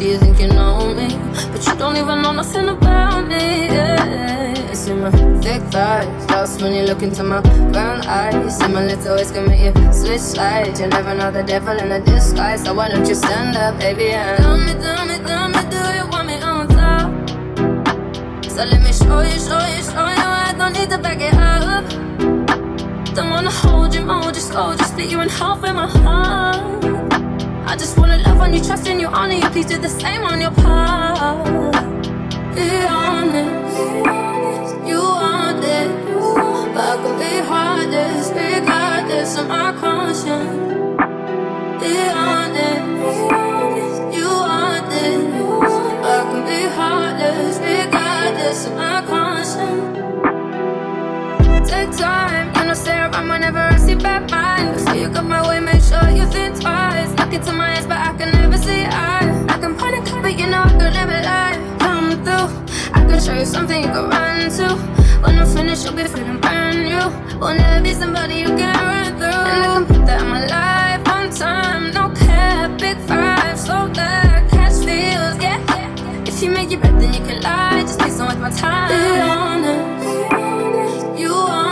Yeah, you think you know me, but you don't even know nothing about me. Yeah, see my thick thighs, lost when you look into my brown eyes. See my little ways can make you switch sides. You never know the devil in a disguise, so why don't you stand up, baby? And tell me, tell me, tell me, do you want me on top? So let me show you, show you, show you. I don't need to back it up. Don't wanna hold you more, just go, just split you in half with my heart. I just wanna love on you, trust in you, honor you. Please do the same on your part. Be honest, you want it, but I can be heartless, regardless of my conscience. Be honest, you want it, I can be heartless, regardless of my conscience. Take time no stare around whenever I see bad minds. So you got my way, make sure you think twice. Look into my eyes, but I can never see eyes. I can point a car, but you know I could never lie. Come through, I can show you something you can run to. When I'm finished, you'll be feeling brand new. Will never be somebody you can run through. And I can put that in my life on time, no cap, big five, so that catch feels, yeah. If you make your bed, then you can lie. Just please don't waste my time. Be honest, you it.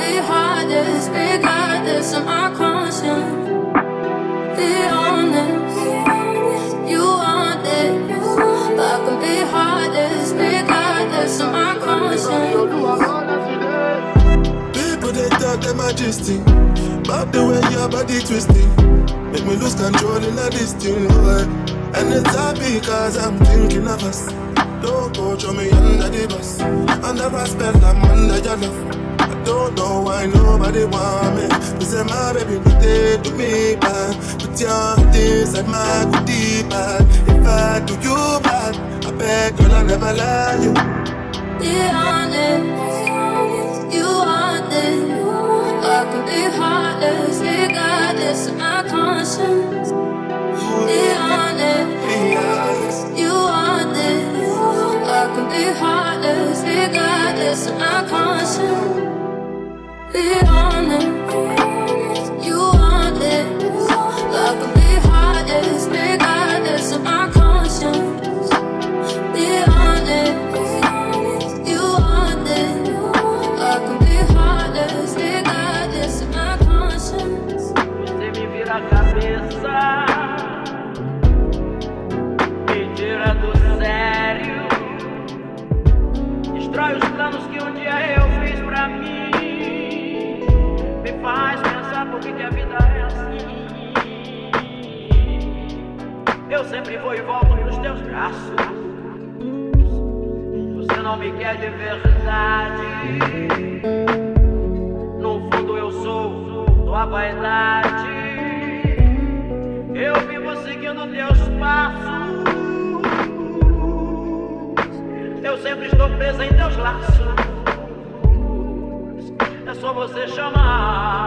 Can be heartless, regardless of my conscience. Be honest, you want it. I can be heartless, regardless of my conscience. People they talk them majesty, but the way your body twisting, make me lose control in a this thing. And it's happy cause I'm thinking of us. Don't go throw me under the bus. Under spell, I'm under your love. Don't know why nobody want me. You say my baby, you did to me bad. Put your heart inside my goodie bag. If I do you bad, I beg, girl, I'll never lie you. Be honest, você chamar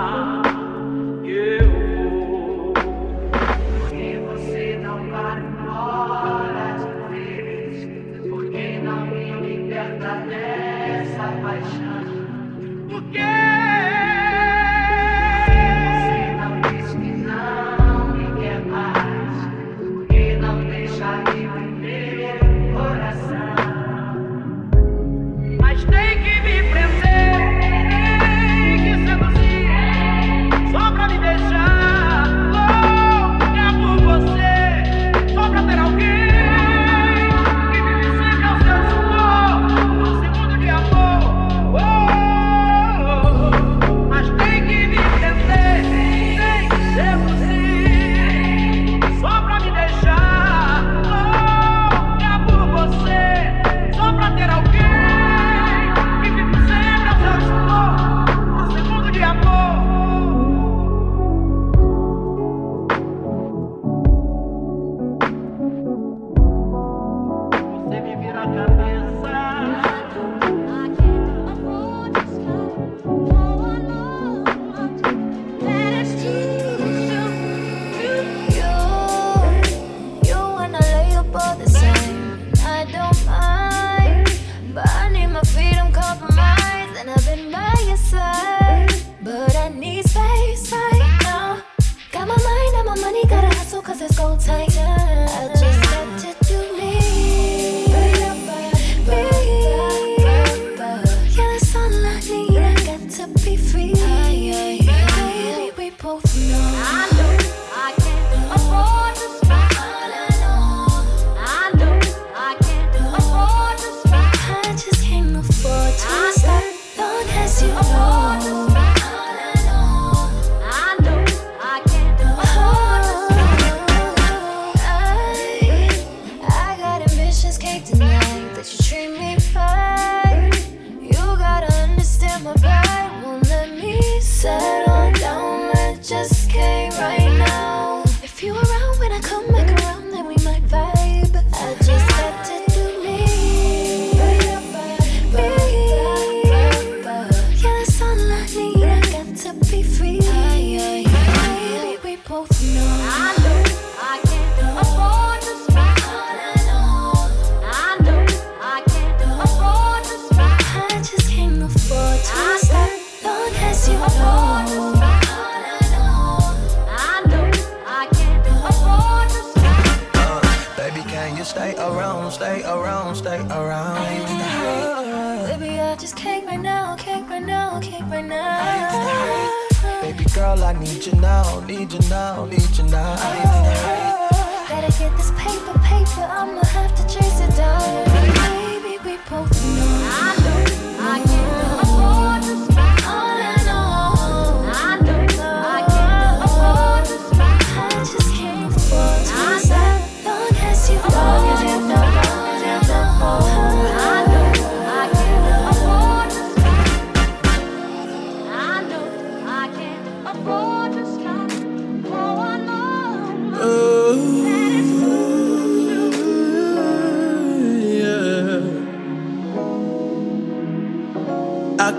I'ma have to chase it.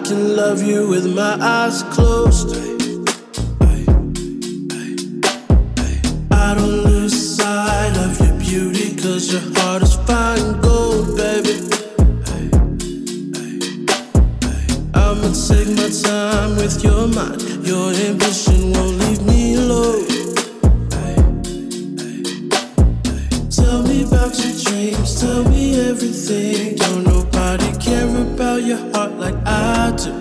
can love you with my eyes closed. I don't lose sight of your beauty, cause your heart is fine gold, baby. I'ma take my time with your mind, your ambition won't leave me alone. Tell me about your dreams, tell me everything. Don't about your heart like I do.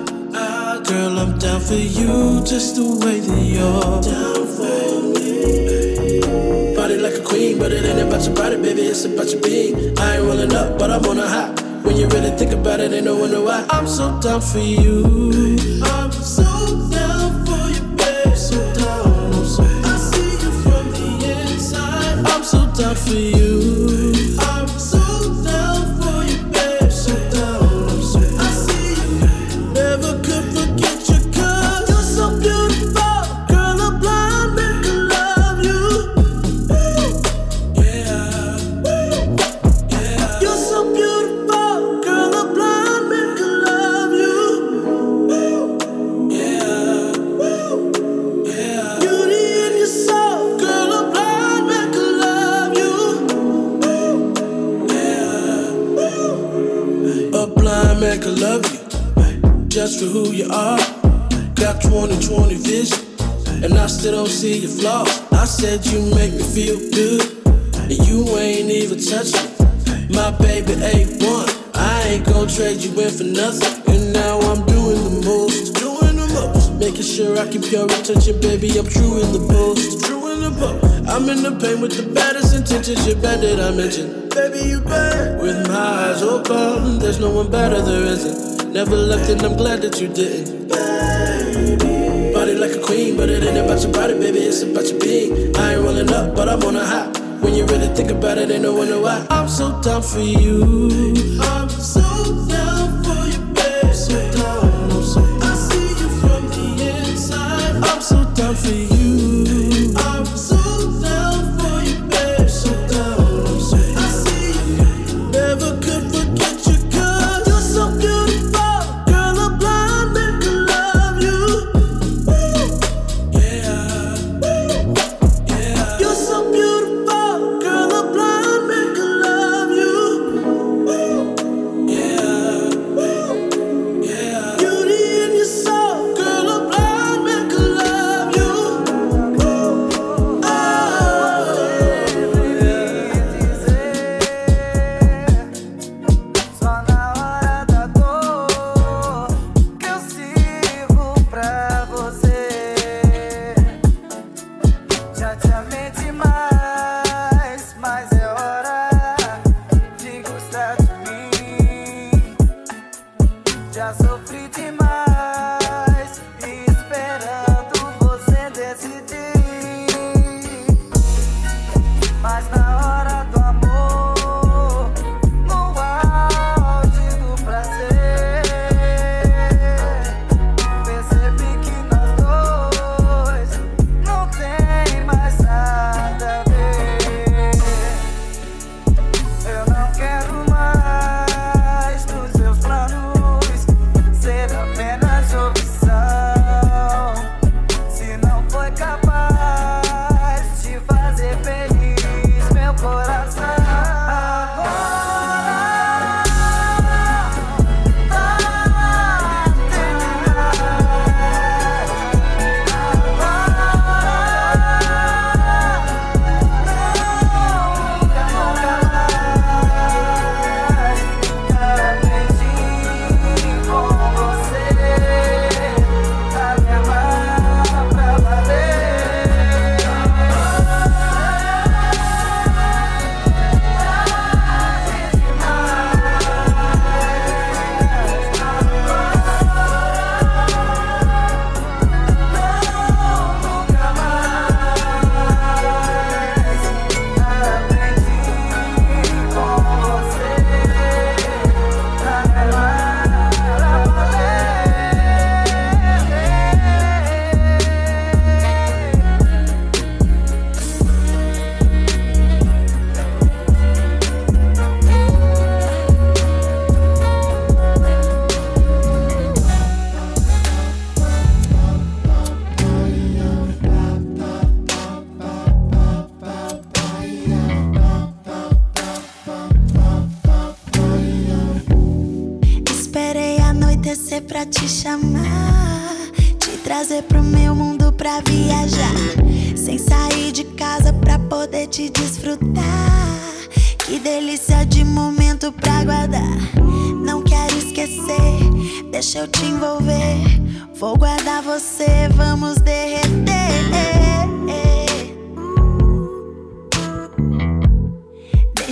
Girl, I'm down for you just the way that you're down for me. Body like a queen, but it ain't about your body, baby, it's about your being. I ain't rolling up, but I'm on a high. When you really think about it, ain't no wonder why. I'm so down for you. I'm so down for you, baby. So down. I see you from the inside. I'm so down for you. see your flaw. I said you make me feel good, and you ain't even touching. My baby A1, I ain't gon' trade you in for nothing. And now I'm doing the most, doing the most. Making sure I keep your attention, baby. I'm true in the post, true in the post. I'm in the pain with the baddest intentions. You bad that I mentioned, baby. You bad with my eyes open. There's no one better, there isn't. Never left, and I'm glad that you didn't queen, but it ain't about your body, baby, it's about your being. I ain't rolling up, but I'm on a high. When you really think about it, ain't no wonder why. I'm so down for you. I'm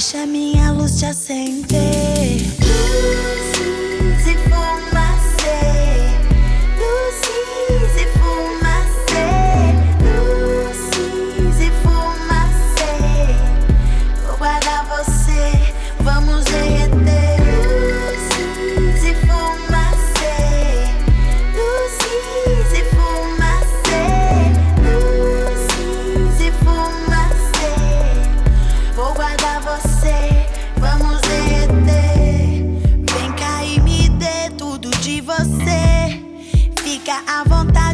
Deixa minha luz te acender.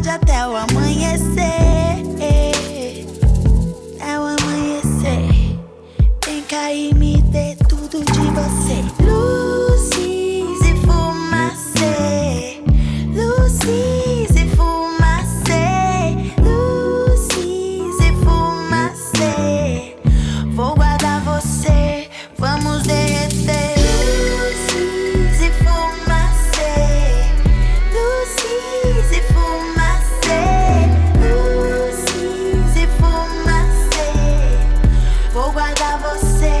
até o amanhecer. Que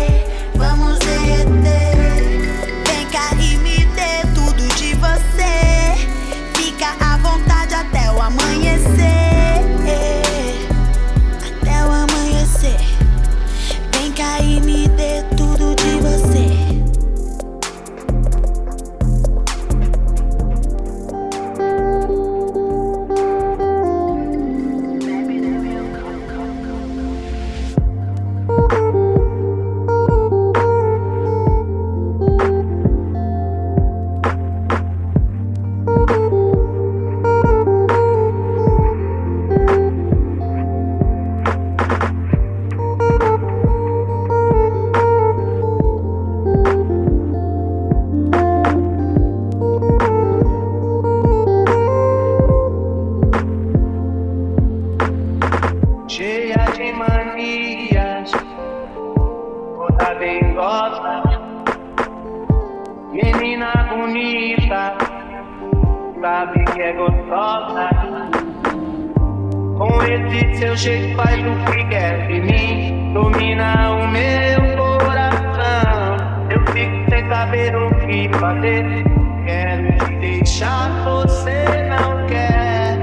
fazer. Quero te deixar. você não quer,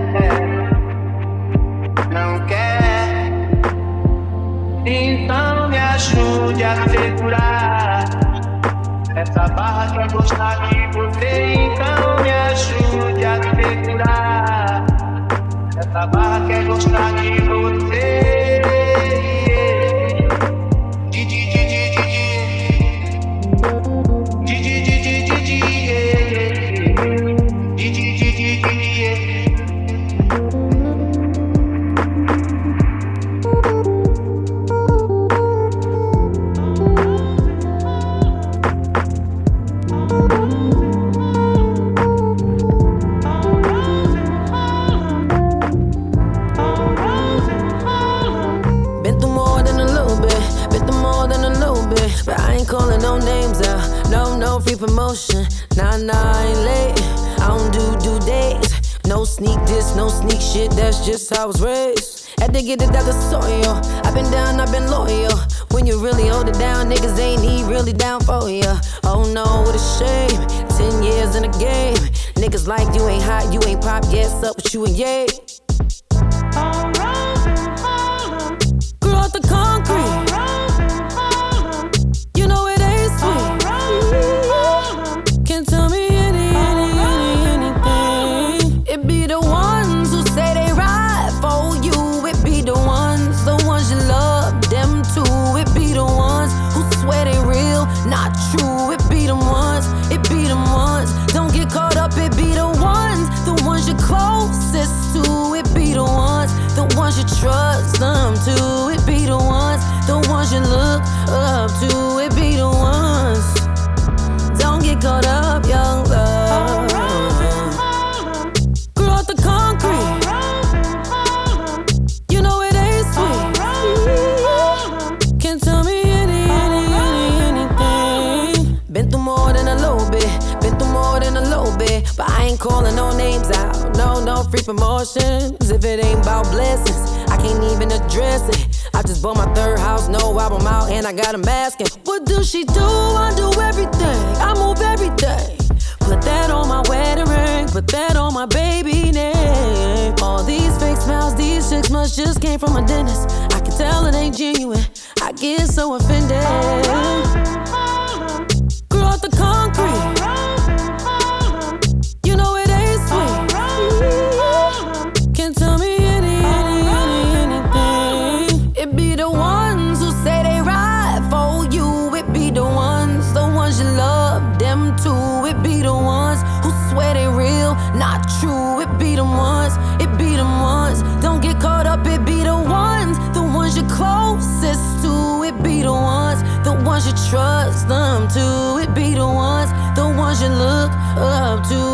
não quer. Então me ajude a segurar essa barra que é gostar down, niggas ain't he really down for ya. Oh no, what a shame. Ten years in the game. Niggas like you ain't hot, you ain't pop. Yes, up with you and yay. Trust them to. It be the ones, the ones you look up to. It be the ones. Don't get caught up, young love. Grew out the concrete. You know it ain't sweet. Can't tell me any, any, any, anything. Been through more than a little bit. Been through more than a little bit. But I ain't calling no names out. No, no free promotions. If it ain't about blessings I can't even address it. I just bought my third house, no album out, and I got a mask. What do she do? I do everything. I move everything. Put that on my wedding ring, put that on my baby name. All these fake smiles, these chicks must just came from a dentist. I can tell it ain't genuine. I get so offended. Trust them to. It be the ones, the ones you look up to.